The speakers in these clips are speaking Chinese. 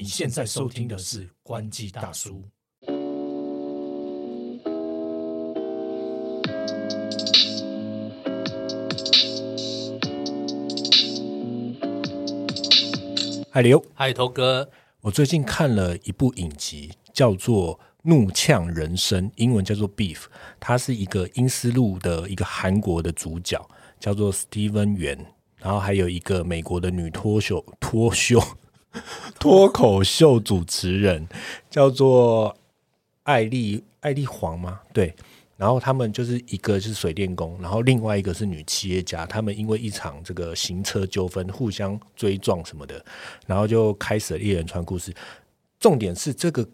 你现在收听的是《关机大叔》。海流，嗨，头哥，我最近看了一部影集，叫做《怒呛人生》，英文叫做《Beef》。他是一个英斯路的一个韩国的主角，叫做 Steven 元，然后还有一个美国的女脱秀脱秀 脱口秀主持人，叫做艾丽艾丽黄吗？对。然后他们就是一个是水电工，然后另外一个是女企业家。他们因为一场这个行车纠纷，互相追撞什么的，然后就开始了一连串故事。重点是这个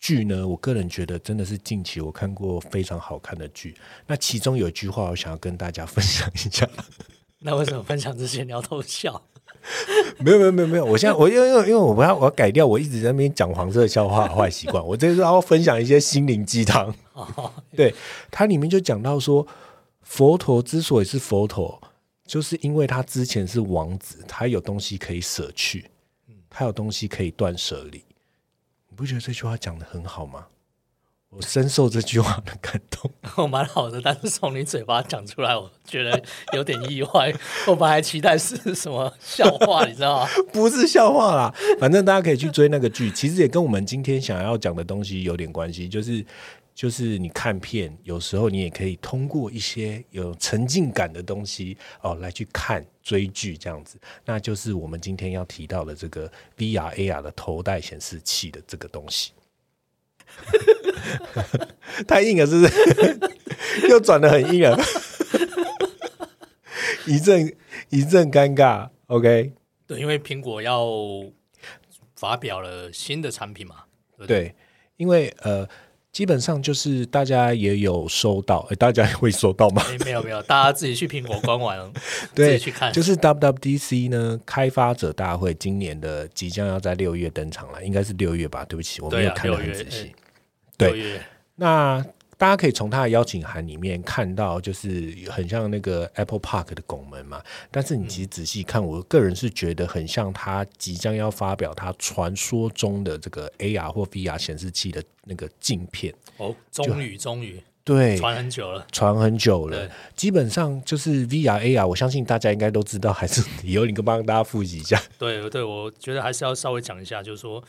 剧呢，我个人觉得真的是近期我看过非常好看的剧。那其中有一句话，我想要跟大家分享一下。那为什么分享之前你要偷笑？没有没有没有没有，我现在我因为因为因为我要我要改掉我一直在那边讲黄色笑话的坏习惯，我这是要分享一些心灵鸡汤。对，它里面就讲到说，佛陀之所以是佛陀，就是因为他之前是王子，他有东西可以舍去，他有东西可以断舍离。你不觉得这句话讲的很好吗？我深受这句话的感动。我蛮好的，但是从你嘴巴讲出来，我觉得有点意外。我本来期待是什么笑话，你知道吗？不是笑话啦，反正大家可以去追那个剧，其实也跟我们今天想要讲的东西有点关系，就是就是你看片，有时候你也可以通过一些有沉浸感的东西哦来去看追剧这样子，那就是我们今天要提到的这个 VR AR 的头戴显示器的这个东西。太硬了，是不是？又转的很硬了，一阵一阵尴尬。OK，对，因为苹果要发表了新的产品嘛。对，因为呃，基本上就是大家也有收到，哎，大家会收到吗？没有没有，大家自己去苹果官网自己去看。就是 WWDC 呢，开发者大会今年的即将要在六月登场了，应该是六月吧？对不起，我没有看的很仔细。对，那大家可以从他的邀请函里面看到，就是很像那个 Apple Park 的拱门嘛。但是你其实仔细看，我个人是觉得很像他即将要发表他传说中的这个 AR 或 VR 显示器的那个镜片。哦，终于，终于，对，传很久了，传很久了。基本上就是 VR AR，我相信大家应该都知道，还是以后你跟帮大家复习一下。对，对，我觉得还是要稍微讲一下，就是说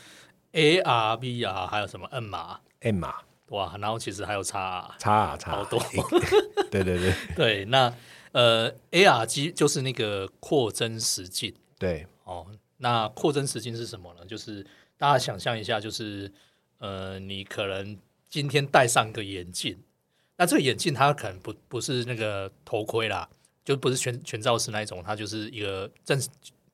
AR、VR 还有什么 N 码。M 码哇，然后其实还有叉叉叉好多，对对对 对。那呃，AR 机就是那个扩增实境，对哦。那扩增实境是什么呢？就是大家想象一下，就是呃，你可能今天戴上个眼镜，那这个眼镜它可能不不是那个头盔啦，就不是全全罩式那一种，它就是一个正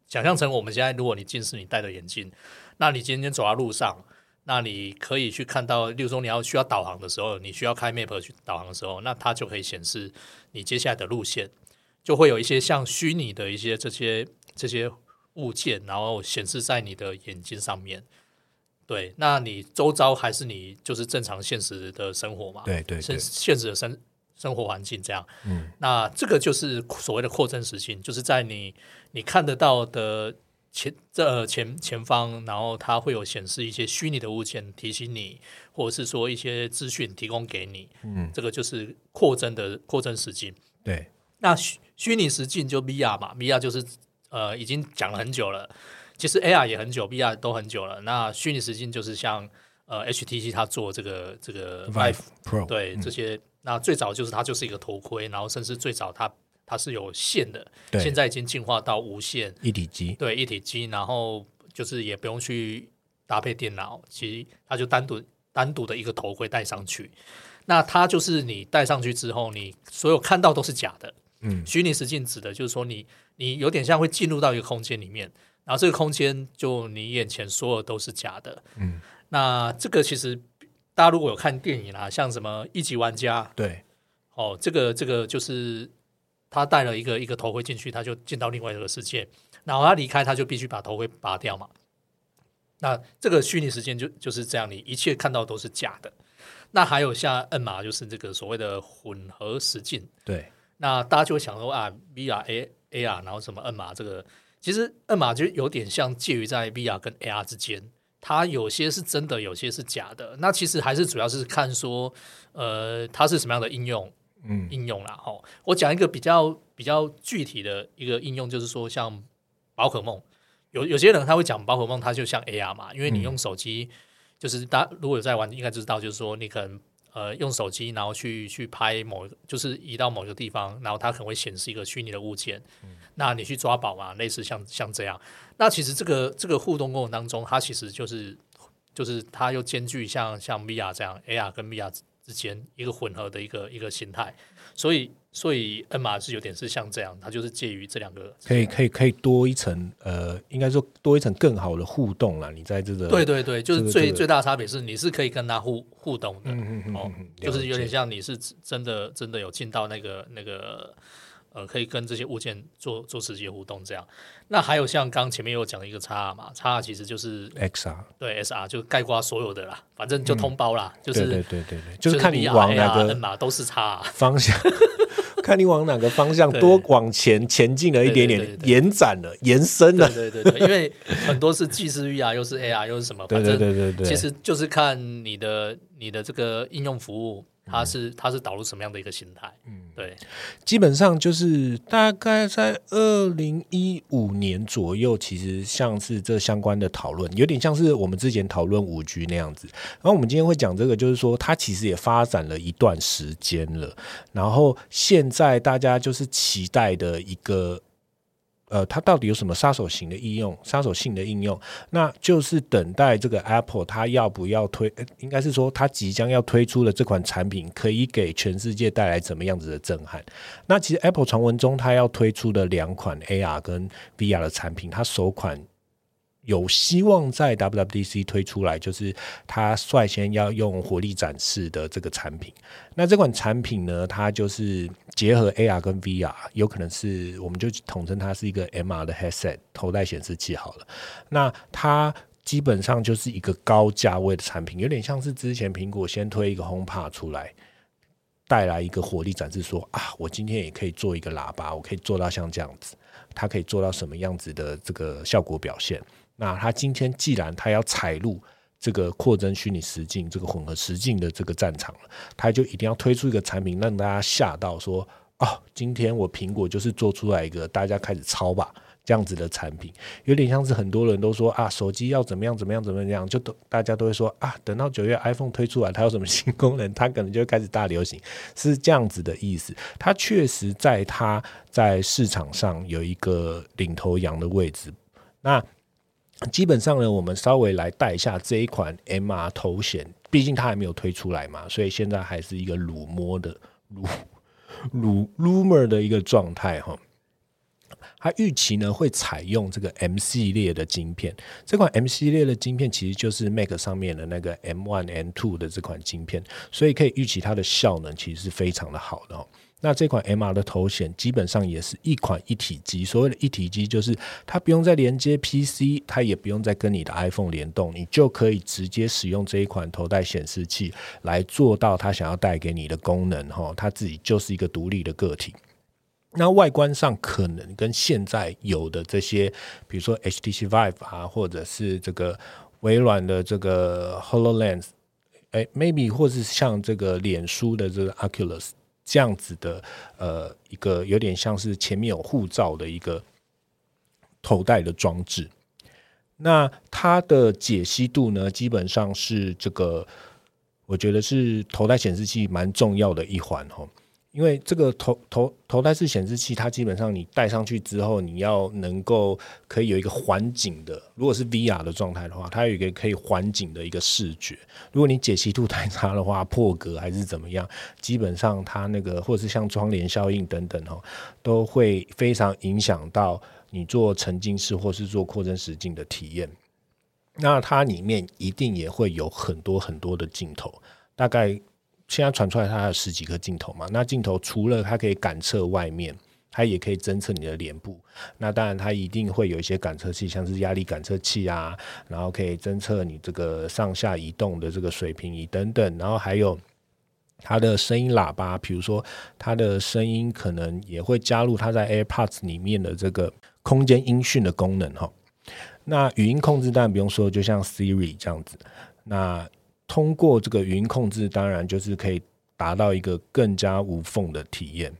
想象成我们现在，如果你近视，你戴的眼镜，那你今天走在路上。那你可以去看到，例如说你要需要导航的时候，你需要开 map 去导航的时候，那它就可以显示你接下来的路线，就会有一些像虚拟的一些这些这些物件，然后显示在你的眼睛上面。对，那你周遭还是你就是正常现实的生活嘛？对对，现现实的生生活环境这样。嗯，那这个就是所谓的扩增实境，就是在你你看得到的。前这前前方，然后它会有显示一些虚拟的物件提醒你，或者是说一些资讯提供给你。嗯，这个就是扩增的扩增实境。对，那虚虚拟实境就 VR 嘛，VR 就是呃已经讲了很久了，其实 AR 也很久，VR 都很久了。那虚拟实境就是像呃 HTC 它做这个这个 Vive Pro，对这些，那最早就是它就是一个头盔，然后甚至最早它。它是有线的，现在已经进化到无线。一体机，对一体机，然后就是也不用去搭配电脑，其实它就单独单独的一个头盔戴上去，那它就是你戴上去之后，你所有看到都是假的，嗯，虚拟实境指的就是说你你有点像会进入到一个空间里面，然后这个空间就你眼前所有都是假的，嗯，那这个其实大家如果有看电影啊，像什么一级玩家，对，哦，这个这个就是。他戴了一个一个头盔进去，他就进到另外一个世界，然后他离开，他就必须把头盔拔掉嘛。那这个虚拟时间就就是这样，你一切看到都是假的。那还有像摁码，就是这个所谓的混合实境。对，那大家就会想说啊，VR、A、AR，然后什么摁码这个。其实摁码就有点像介于在 VR 跟 AR 之间，它有些是真的，有些是假的。那其实还是主要是看说，呃，它是什么样的应用，嗯应用啦。哈，我讲一个比较比较具体的一个应用，就是说像宝可梦，有有些人他会讲宝可梦，它就像 AR 嘛，因为你用手机，就是大家如果有在玩，应该知道，就是说你可能。呃，用手机然后去去拍某，就是移到某一个地方，然后它可能会显示一个虚拟的物件。嗯那你去抓宝嘛，类似像像这样。那其实这个这个互动过程当中，它其实就是就是它又兼具像像 VR 这样 AR 跟 VR 之间一个混合的一个一个形态。所以所以 N 码是有点是像这样，它就是介于这两个，可以可以可以多一层，呃，应该说多一层更好的互动啦。你在这个对对对，就是最、最大的差别是你是可以跟他互互动的。嗯嗯嗯哦就是有点像你是真的真的有进到那个那个呃，可以跟这些物件做做实际互动这样。那还有像刚前面有讲一个 XR 嘛，XR 其实就是 XR，对 SR 就概括所有的啦，反正就通包啦，就是对对对对对，就是看你往哪个码都是 XR。方向，看你往哪个方向多往前前进了一点点，对对对对延展了，延伸了对。对对对，因为很多是既是 VR 又是 AR 又是什么，反正对对对对，其实就是看你的你的这个应用服务，它是它是导入什么样的一个形态。嗯，对。基本上就是大概在二零一五年左右，其实像是这相关的讨论，有点像是我们之前讨论五 G 那样子。然后我们今天会讲这个，就是说它其实也发展了一段时间了，然后现在大家就是期待的一个。呃，它到底有什么杀手型的应用、杀手性的应用？那就是等待这个 Apple 它要不要推，应该是说它即将要推出的这款产品，可以给全世界带来怎么样子的震撼？那其实 Apple 传闻中，它要推出的两款 AR 跟 VR 的产品，它首款有希望在 WWDC 推出来，就是它率先要用火力展示的这个产品。那这款产品呢，它就是结合 AR 跟 VR，有可能是我们就统称它是一个 MR 的 headset 头戴显示器好了。那它基本上就是一个高价位的产品，有点像是之前苹果先推一个 HomePod 出来。带来一个火力展示说啊，我今天也可以做一个喇叭，我可以做到像这样子，它可以做到什么样子的这个效果表现？那它今天既然它要采入这个扩增虚拟实境、这个混合实境的这个战场了，它就一定要推出一个产品，让大家吓到说哦，今天我苹果就是做出来一个大家开始抄吧。这样子的产品，有点像是很多人都说啊，手机要怎么样怎么样怎么样，就都大家都会说啊，等到九月 iPhone 推出来，它有什么新功能，它可能就会开始大流行，是这样子的意思。它确实在它在市场上有一个领头羊的位置。那基本上呢，我们稍微来带一下这一款 MR 头显，毕竟它还没有推出来嘛，所以现在还是一个乳摸的乳乳 rumor 的一个状态哈。它预期呢会采用这个 M 系列的晶片，这款 M 系列的晶片其实就是 Mac 上面的那个 M One、M Two 的这款晶片，所以可以预期它的效能其实是非常的好的哦。那这款 MR 的头显基本上也是一款一体机，所谓的一体机就是它不用再连接 PC，它也不用再跟你的 iPhone 联动，你就可以直接使用这一款头戴显示器来做到它想要带给你的功能哈，它自己就是一个独立的个体。那外观上可能跟现在有的这些，比如说 HTC Vive 啊，或者是这个微软的这个 Hololens，哎，maybe 或是像这个脸书的这个 Oculus 这样子的，呃，一个有点像是前面有护照的一个头戴的装置。那它的解析度呢，基本上是这个，我觉得是头戴显示器蛮重要的一环哦。因为这个头头头戴式显示器，它基本上你戴上去之后，你要能够可以有一个环景的，如果是 VR 的状态的话，它有一个可以环景的一个视觉。如果你解析度太差的话，破格还是怎么样，基本上它那个或者是像窗帘效应等等哦，都会非常影响到你做沉浸式或是做扩增实境的体验。那它里面一定也会有很多很多的镜头，大概现在传出来它还有十几颗镜头嘛。那镜头除了它可以感测外面，它也可以侦测你的脸部。那当然它一定会有一些感测器，像是压力感测器啊，然后可以侦测你这个上下移动的这个水平仪等等，然后还有。它的声音喇叭，比如说它的声音可能也会加入它在 AirPods 里面的这个空间音讯的功能哈。那语音控制当然不用说，就像 Siri 这样子。那通过这个语音控制，当然就是可以达到一个更加无缝的体验。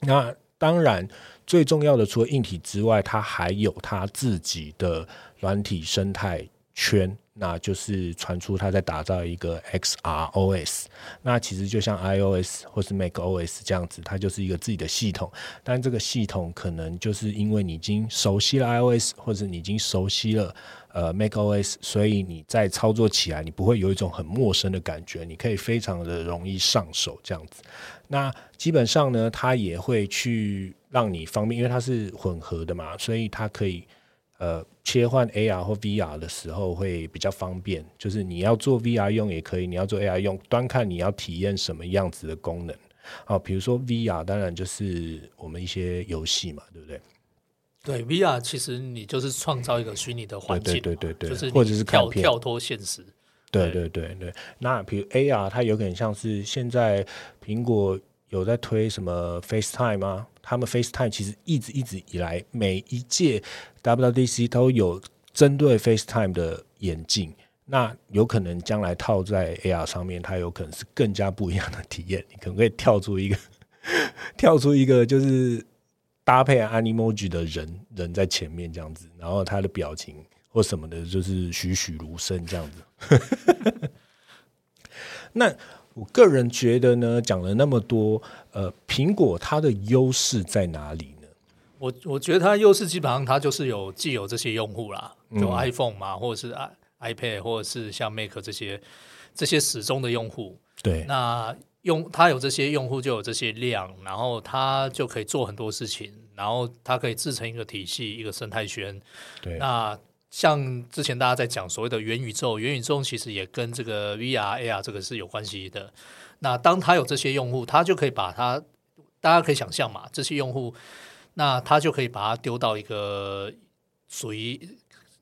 那当然最重要的，除了硬体之外，它还有它自己的软体生态圈。那就是传出他在打造一个 XROS，那其实就像 iOS 或是 macOS 这样子，它就是一个自己的系统。但这个系统可能就是因为你已经熟悉了 iOS，或者你已经熟悉了呃 macOS，所以你在操作起来你不会有一种很陌生的感觉，你可以非常的容易上手这样子。那基本上呢，它也会去让你方便，因为它是混合的嘛，所以它可以。呃，切换 AR 或 VR 的时候会比较方便，就是你要做 VR 用也可以，你要做 AR 用，端看你要体验什么样子的功能。好，比如说 VR，当然就是我们一些游戏嘛，对不对？对，VR 其实你就是创造一个虚拟的环境，对对对，就是或者是跳跳脱现实。对对对对，那比如 AR，它有点像是现在苹果有在推什么 FaceTime 吗？他们 FaceTime 其实一直一直以来，每一届 WDC 都有针对 FaceTime 的眼镜，那有可能将来套在 AR 上面，它有可能是更加不一样的体验。你可能会跳出一个，跳出一个就是搭配 Animoji 的人人在前面这样子，然后他的表情或什么的，就是栩栩如生这样子。那。我个人觉得呢，讲了那么多，呃，苹果它的优势在哪里呢？我我觉得它优势基本上它就是有既有这些用户啦，有 iPhone 嘛，或者是 i iPad，或者是像 Mac 这些这些始终的用户。对，那用它有这些用户就有这些量，然后它就可以做很多事情，然后它可以制成一个体系，一个生态圈。对，那。像之前大家在讲所谓的元宇宙，元宇宙其实也跟这个 VR、AR 这个是有关系的。那当他有这些用户，他就可以把它，大家可以想象嘛，这些用户，那他就可以把它丢到一个属于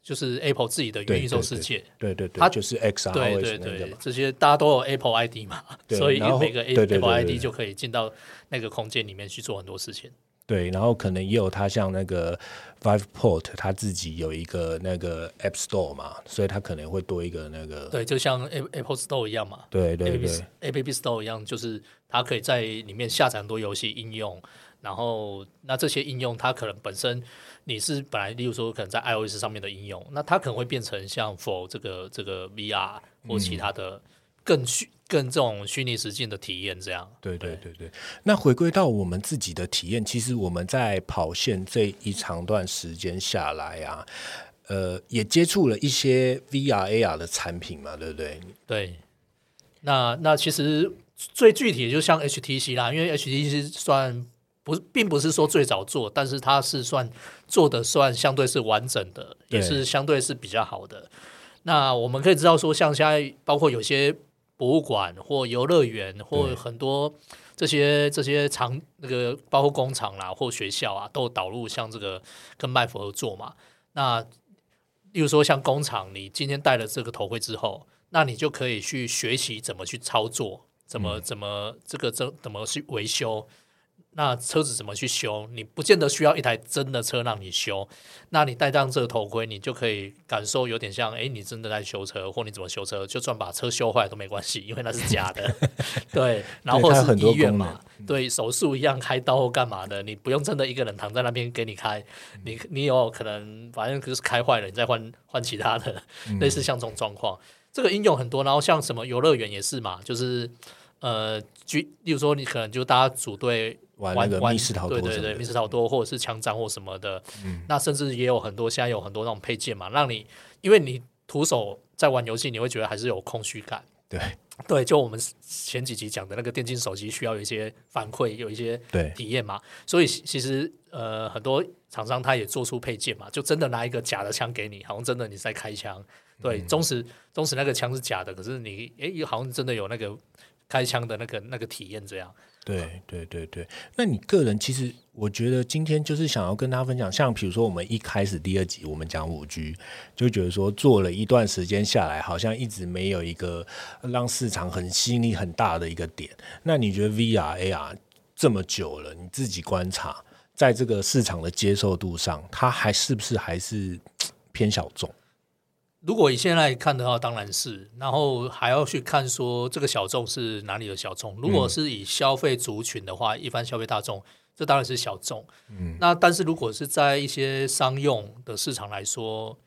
就是 Apple 自己的元宇宙世界。对对对，它就是 XR。对对对，这些大家都有 Apple ID 嘛，所以每个 Apple ID 就可以进到那个空间里面去做很多事情。对，然后可能也有它像那个 Viveport，它自己有一个那个 App Store 嘛，所以它可能会多一个那个。对，就像 Apple Store 一样嘛。对对对，App Store 一样，就是它可以在里面下载很多游戏应用，然后那这些应用它可能本身你是本来，例如说可能在 iOS 上面的应用，那它可能会变成像 For 这个这个 VR 或其他的。更虚、更这种虚拟实境的体验，这样。对对对对。那回归到我们自己的体验，其实我们在跑线这一长段时间下来啊，呃，也接触了一些 VR、AR 的产品嘛，对不对？对。那那其实最具体的就像 HTC 啦，因为 HTC 算不是，并不是说最早做，但是它是算做的算相对是完整的，也是相对是比较好的。那我们可以知道说，像现在包括有些。博物馆或游乐园或很多这些这些厂那个包括工厂啦或学校啊，都导入像这个跟麦佛合作嘛。那例如说像工厂，你今天戴了这个头盔之后，那你就可以去学习怎么去操作，怎么怎么这个怎怎么去维修。那车子怎么去修？你不见得需要一台真的车让你修。那你戴上这个头盔，你就可以感受有点像，哎，你真的在修车，或你怎么修车，就算把车修坏都没关系，因为那是假的。对，然后或是医院嘛，对，手术一样开刀或干嘛的，你不用真的一个人躺在那边给你开，你你有可能反正就是开坏了，你再换换其他的，类似像这种状况，这个应用很多。然后像什么游乐园也是嘛，就是呃，举例如说，你可能就大家组队。玩那个密室逃脱，对对对，密室逃脱或者是枪战或什么的，那甚至也有很多，现在有很多那种配件嘛，让你，因为你徒手在玩游戏，你会觉得还是有空虚感。对对，就我们前几集讲的那个电竞手机，需要有一些反馈，有一些体验嘛。所以其实呃，很多厂商他也做出配件嘛，就真的拿一个假的枪给你，好像真的你在开枪。对，忠实忠实那个枪是假的，可是你哎，好像真的有那个开枪的那个那个体验这样。对对对对，那你个人其实，我觉得今天就是想要跟大家分享，像比如说我们一开始第二集我们讲五 G，就觉得说做了一段时间下来，好像一直没有一个让市场很吸引力很大的一个点。那你觉得 VR AR 这么久了，你自己观察在这个市场的接受度上，它还是不是还是 偏小众？如果以现在看的话，当然是，然后还要去看说这个小众是哪里的小众。如果是以消费族群的话，一般消费大众，这当然是小众。嗯，那但是如果是在一些商用的市场来说，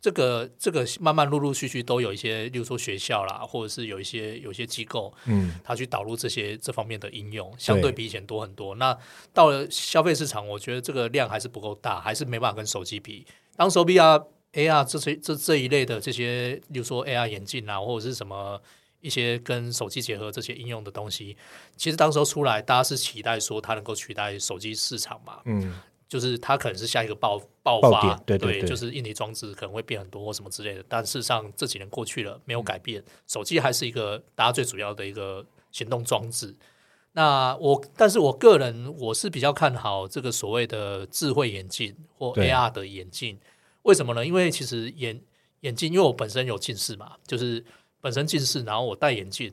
这个这个慢慢陆陆续续都有一些，例如说学校啦，或者是有一些有一些机构，嗯，他去导入这些这方面的应用，相对比以前多很多。那到了消费市场，我觉得这个量还是不够大，还是没办法跟手机比。当手比啊。AR 这些这这一类的这些，比如说 AR 眼镜啊，或者是什么一些跟手机结合这些应用的东西，其实当时候出来，大家是期待说它能够取代手机市场嘛，嗯，就是它可能是下一个爆爆发，对对对，就是硬体装置可能会变很多或什么之类的，但事实上这几年过去了，没有改变，手机还是一个大家最主要的一个行动装置。那我，但是我个人我是比较看好这个所谓的智慧眼镜或 AR 的眼镜。为什么呢？因为其实眼眼镜，因为我本身有近视嘛，就是本身近视，然后我戴眼镜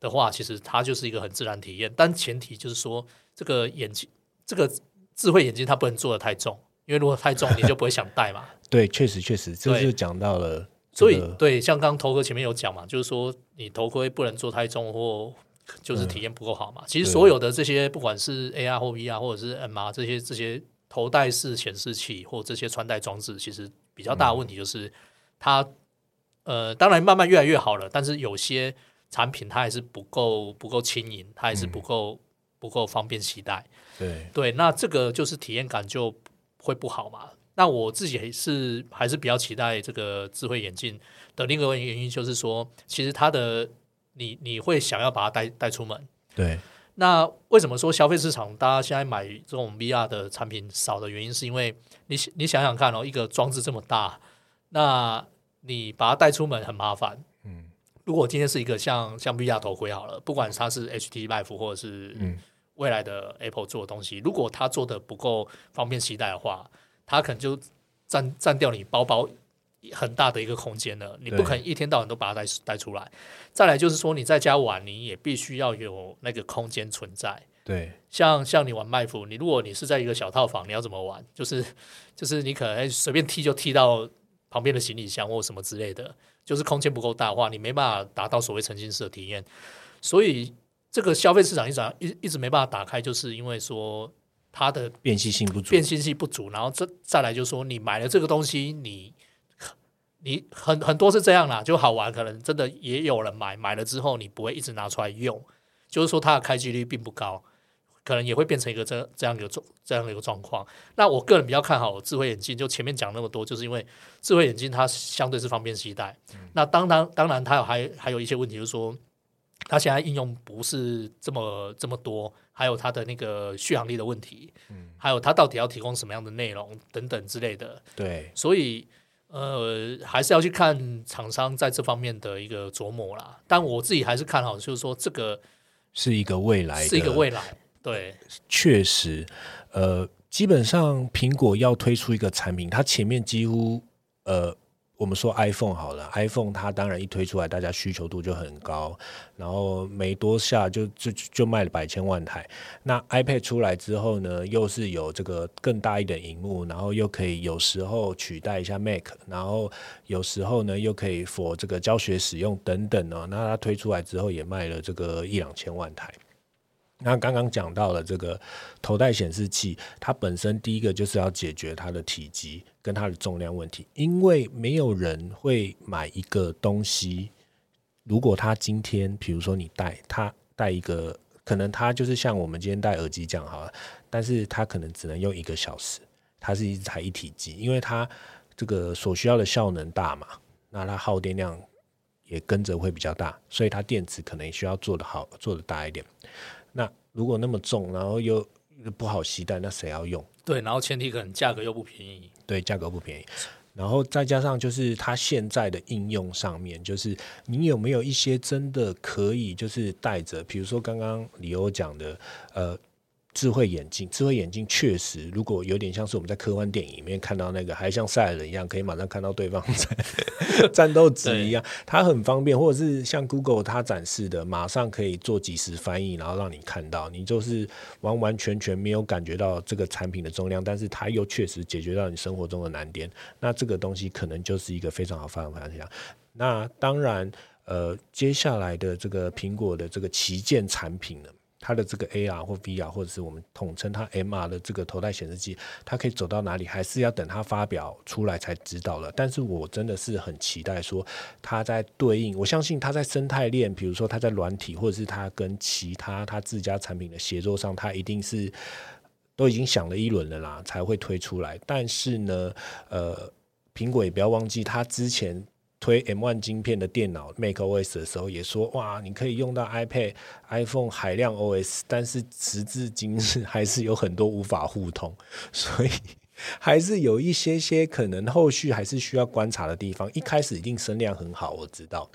的话，其实它就是一个很自然体验。但前提就是说，这个眼镜，这个智慧眼镜它不能做的太重，因为如果太重，你就不会想戴嘛。对，确实确实，这就讲到了。所以，对，像刚头哥前面有讲嘛，就是说你头盔不能做太重，或就是体验不够好嘛。其实所有的这些，不管是 AR 或 VR 或者是 MR 这些这些。头戴式显示器或这些穿戴装置，其实比较大的问题就是它，呃，当然慢慢越来越好了，但是有些产品它还是不够不够轻盈，它还是不够不够方便携带。对对，那这个就是体验感就会不好嘛。那我自己是还是比较期待这个智慧眼镜的另一个原因，就是说，其实它的你你会想要把它带带出门。对。那为什么说消费市场大家现在买这种 VR 的产品少的原因，是因为你你想想看哦，一个装置这么大，那你把它带出门很麻烦。嗯，如果今天是一个像像 VR 头盔好了，不管它是 HT Life 或者是未来的 Apple 做的东西，如果它做的不够方便携带的话，它可能就占占掉你包包。很大的一个空间了，你不可能一天到晚都把它带带出来。再来就是说，你在家玩，你也必须要有那个空间存在。对，像像你玩麦弗，你如果你是在一个小套房，你要怎么玩？就是就是你可能随便踢就踢到旁边的行李箱或什么之类的，就是空间不够大的话，你没办法达到所谓沉浸式的体验。所以这个消费市场一直一一直没办法打开，就是因为说它的变性性不足，变性性不足。然后这再来就是说，你买了这个东西，你。你很很多是这样啦，就好玩，可能真的也有人买，买了之后你不会一直拿出来用，就是说它的开机率并不高，可能也会变成一个这这样一个状这样的一个状况。那我个人比较看好智慧眼镜，就前面讲那么多，就是因为智慧眼镜它相对是方便携带。那当然当然它有还还有一些问题，就是说它现在应用不是这么这么多，还有它的那个续航力的问题，嗯，还有它到底要提供什么样的内容等等之类的。对，所以。呃，还是要去看厂商在这方面的一个琢磨啦。但我自己还是看好，就是说这个是一个未来，是一个未来。对，确实，呃，基本上苹果要推出一个产品，它前面几乎呃。我们说 iPhone 好了，iPhone 它当然一推出来，大家需求度就很高，然后没多下就就就卖了百千万台。那 iPad 出来之后呢，又是有这个更大一点荧幕，然后又可以有时候取代一下 Mac，然后有时候呢又可以 for 这个教学使用等等哦。那它推出来之后也卖了这个一两千万台。那刚刚讲到了这个头戴显示器，它本身第一个就是要解决它的体积跟它的重量问题，因为没有人会买一个东西，如果他今天，比如说你戴，他戴一个，可能他就是像我们今天戴耳机这样好了，但是他可能只能用一个小时，它是一台一体机，因为它这个所需要的效能大嘛，那它耗电量也跟着会比较大，所以它电池可能需要做的好，做的大一点。那如果那么重，然后又不好携带，那谁要用？对，然后前提可能价格又不便宜。对，价格不便宜。然后再加上就是它现在的应用上面，就是你有没有一些真的可以就是带着，比如说刚刚李欧讲的，呃，智慧眼镜，智慧眼镜确实，如果有点像是我们在科幻电影里面看到那个，还像赛亚人一样，可以马上看到对方 在战斗值一样，它很方便，或者是像 Google 它展示的，马上可以做即时翻译，然后让你看到，你就是完完全全没有感觉到这个产品的重量，但是它又确实解决到你生活中的难点，那这个东西可能就是一个非常好发展方向。那当然，呃，接下来的这个苹果的这个旗舰产品呢？它的这个 AR 或 VR，或者是我们统称它 MR 的这个头戴显示器，它可以走到哪里，还是要等它发表出来才知道了。但是我真的是很期待说，它在对应，我相信它在生态链，比如说它在软体，或者是它跟其他它自家产品的协作上，它一定是都已经想了一轮了啦，才会推出来。但是呢，呃，苹果也不要忘记，它之前。推 M1 晶片的电脑 MacOS 的时候，也说哇，你可以用到 iPad、iPhone 海量 OS，但是时至今日还是有很多无法互通，所以还是有一些些可能后续还是需要观察的地方。一开始一定声量很好，我知道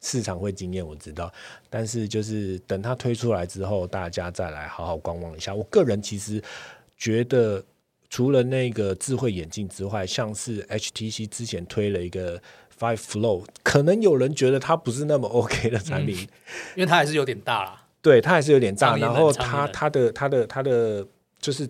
市场会惊艳，我知道，但是就是等它推出来之后，大家再来好好观望一下。我个人其实觉得，除了那个智慧眼镜之外，像是 HTC 之前推了一个。Five Flow 可能有人觉得它不是那么 OK 的产品，因为它还是有点大啦。对，它还是有点大。然后它它的它的它的就是。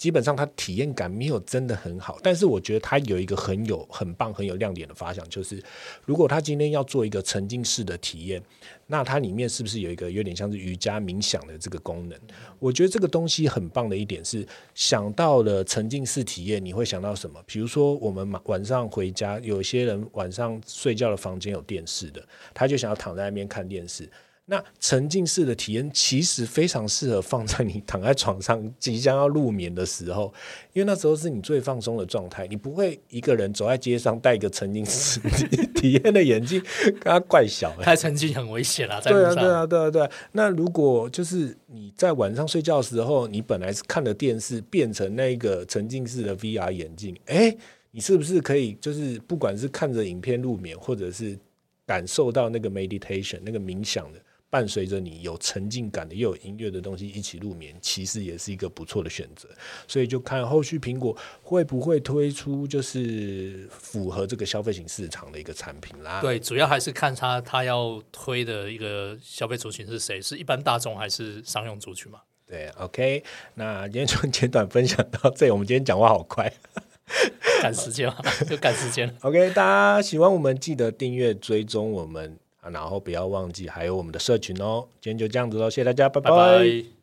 基本上它体验感没有真的很好，但是我觉得它有一个很有很棒很有亮点的发想，就是如果它今天要做一个沉浸式的体验，那它里面是不是有一个有点像是瑜伽冥想的这个功能？我觉得这个东西很棒的一点是，想到了沉浸式体验，你会想到什么？比如说我们晚上回家，有些人晚上睡觉的房间有电视的，他就想要躺在那边看电视。那沉浸式的体验其实非常适合放在你躺在床上即将要入眠的时候，因为那时候是你最放松的状态，你不会一个人走在街上戴一个沉浸式体验的眼镜，跟他怪小，太沉浸很危险啊！对啊，对啊，对啊，对啊。那如果就是你在晚上睡觉的时候，你本来是看的电视变成那个沉浸式的 VR 眼镜，哎，你是不是可以就是不管是看着影片入眠，或者是感受到那个 meditation 那个冥想的？伴随着你有沉浸感的又有音乐的东西一起入眠，其实也是一个不错的选择。所以就看后续苹果会不会推出就是符合这个消费型市场的一个产品啦。对，主要还是看它它要推的一个消费族群是谁，是一般大众还是商用族群嘛？对，OK，那今天就简短分享到这里。我们今天讲话好快，赶时间就赶时间。OK，大家喜欢我们记得订阅追踪我们。然后不要忘记还有我们的社群哦。今天就这样子喽，谢谢大家，拜拜。